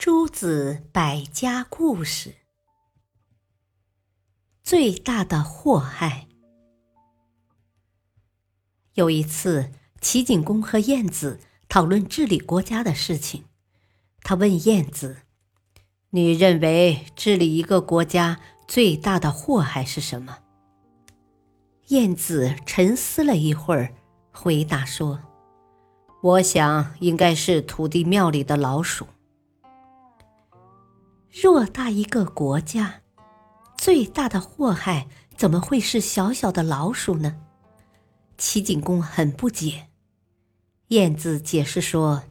诸子百家故事：最大的祸害。有一次，齐景公和晏子讨论治理国家的事情。他问晏子：“你认为治理一个国家最大的祸害是什么？”晏子沉思了一会儿，回答说：“我想应该是土地庙里的老鼠。”偌大一个国家，最大的祸害怎么会是小小的老鼠呢？齐景公很不解。晏子解释说：“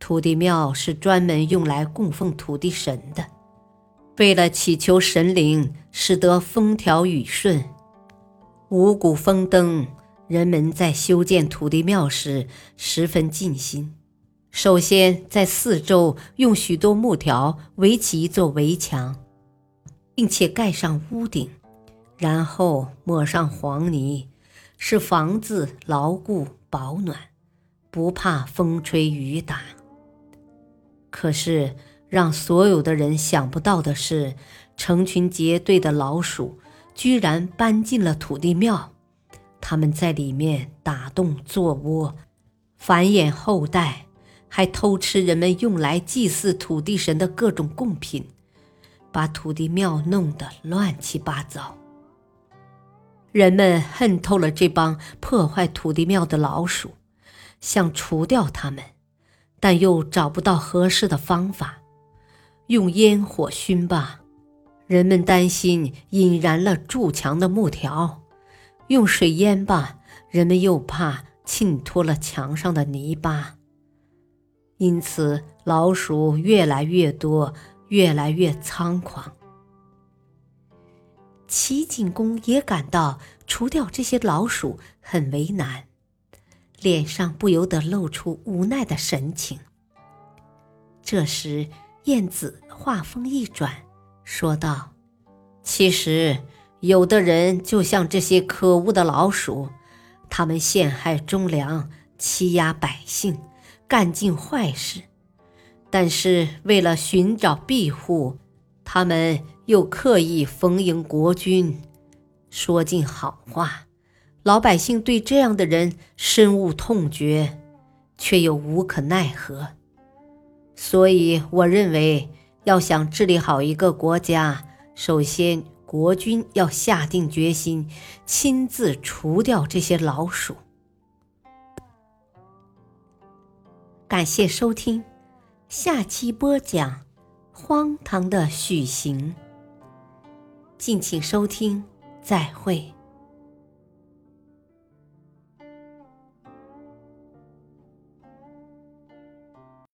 土地庙是专门用来供奉土地神的，为了祈求神灵使得风调雨顺，五谷丰登，人们在修建土地庙时十分尽心。”首先，在四周用许多木条围起一座围墙，并且盖上屋顶，然后抹上黄泥，使房子牢固保暖，不怕风吹雨打。可是，让所有的人想不到的是，成群结队的老鼠居然搬进了土地庙，他们在里面打洞做窝，繁衍后代。还偷吃人们用来祭祀土地神的各种贡品，把土地庙弄得乱七八糟。人们恨透了这帮破坏土地庙的老鼠，想除掉它们，但又找不到合适的方法。用烟火熏吧，人们担心引燃了筑墙的木条；用水淹吧，人们又怕浸脱了墙上的泥巴。因此，老鼠越来越多，越来越猖狂。齐景公也感到除掉这些老鼠很为难，脸上不由得露出无奈的神情。这时，晏子话锋一转，说道：“其实，有的人就像这些可恶的老鼠，他们陷害忠良，欺压百姓。”干尽坏事，但是为了寻找庇护，他们又刻意逢迎国君，说尽好话。老百姓对这样的人深恶痛绝，却又无可奈何。所以，我认为要想治理好一个国家，首先国君要下定决心，亲自除掉这些老鼠。感谢收听，下期播讲《荒唐的许行》。敬请收听，再会。